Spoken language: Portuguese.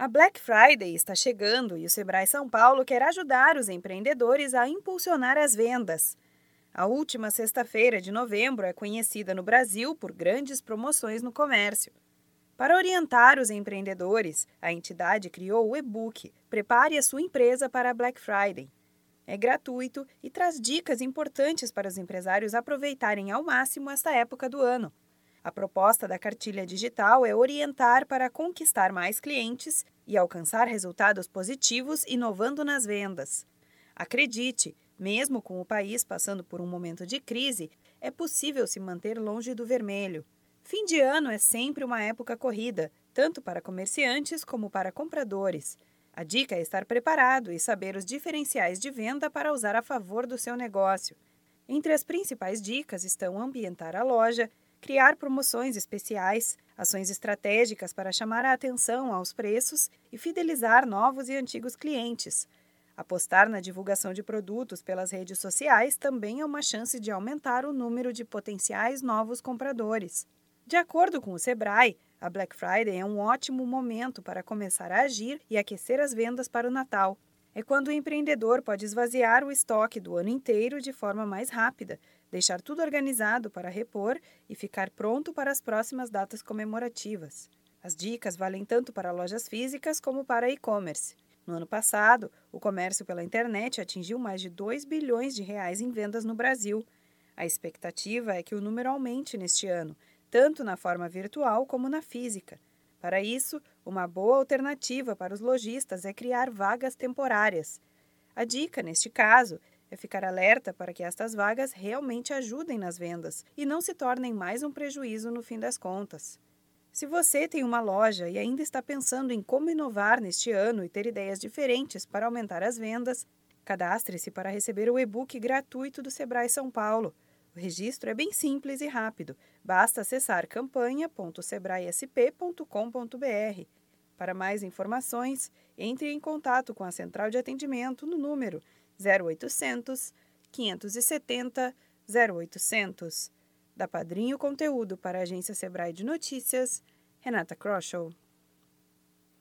A Black Friday está chegando e o Sebrae São Paulo quer ajudar os empreendedores a impulsionar as vendas. A última sexta-feira de novembro é conhecida no Brasil por grandes promoções no comércio. Para orientar os empreendedores, a entidade criou o e-book Prepare a sua empresa para a Black Friday. É gratuito e traz dicas importantes para os empresários aproveitarem ao máximo esta época do ano. A proposta da cartilha digital é orientar para conquistar mais clientes e alcançar resultados positivos inovando nas vendas. Acredite, mesmo com o país passando por um momento de crise, é possível se manter longe do vermelho. Fim de ano é sempre uma época corrida, tanto para comerciantes como para compradores. A dica é estar preparado e saber os diferenciais de venda para usar a favor do seu negócio. Entre as principais dicas estão ambientar a loja, criar promoções especiais, ações estratégicas para chamar a atenção aos preços e fidelizar novos e antigos clientes. Apostar na divulgação de produtos pelas redes sociais também é uma chance de aumentar o número de potenciais novos compradores. De acordo com o Sebrae, a Black Friday é um ótimo momento para começar a agir e aquecer as vendas para o Natal. É quando o empreendedor pode esvaziar o estoque do ano inteiro de forma mais rápida, deixar tudo organizado para repor e ficar pronto para as próximas datas comemorativas. As dicas valem tanto para lojas físicas como para e-commerce. No ano passado, o comércio pela internet atingiu mais de 2 bilhões de reais em vendas no Brasil. A expectativa é que o número aumente neste ano, tanto na forma virtual como na física. Para isso, uma boa alternativa para os lojistas é criar vagas temporárias. A dica, neste caso, é ficar alerta para que estas vagas realmente ajudem nas vendas e não se tornem mais um prejuízo no fim das contas. Se você tem uma loja e ainda está pensando em como inovar neste ano e ter ideias diferentes para aumentar as vendas, cadastre-se para receber o e-book gratuito do Sebrae São Paulo. O registro é bem simples e rápido. Basta acessar campanha.sebraesp.com.br. Para mais informações, entre em contato com a central de atendimento no número 0800 570 0800. Da Padrinho Conteúdo para a Agência Sebrae de Notícias, Renata Kroschel.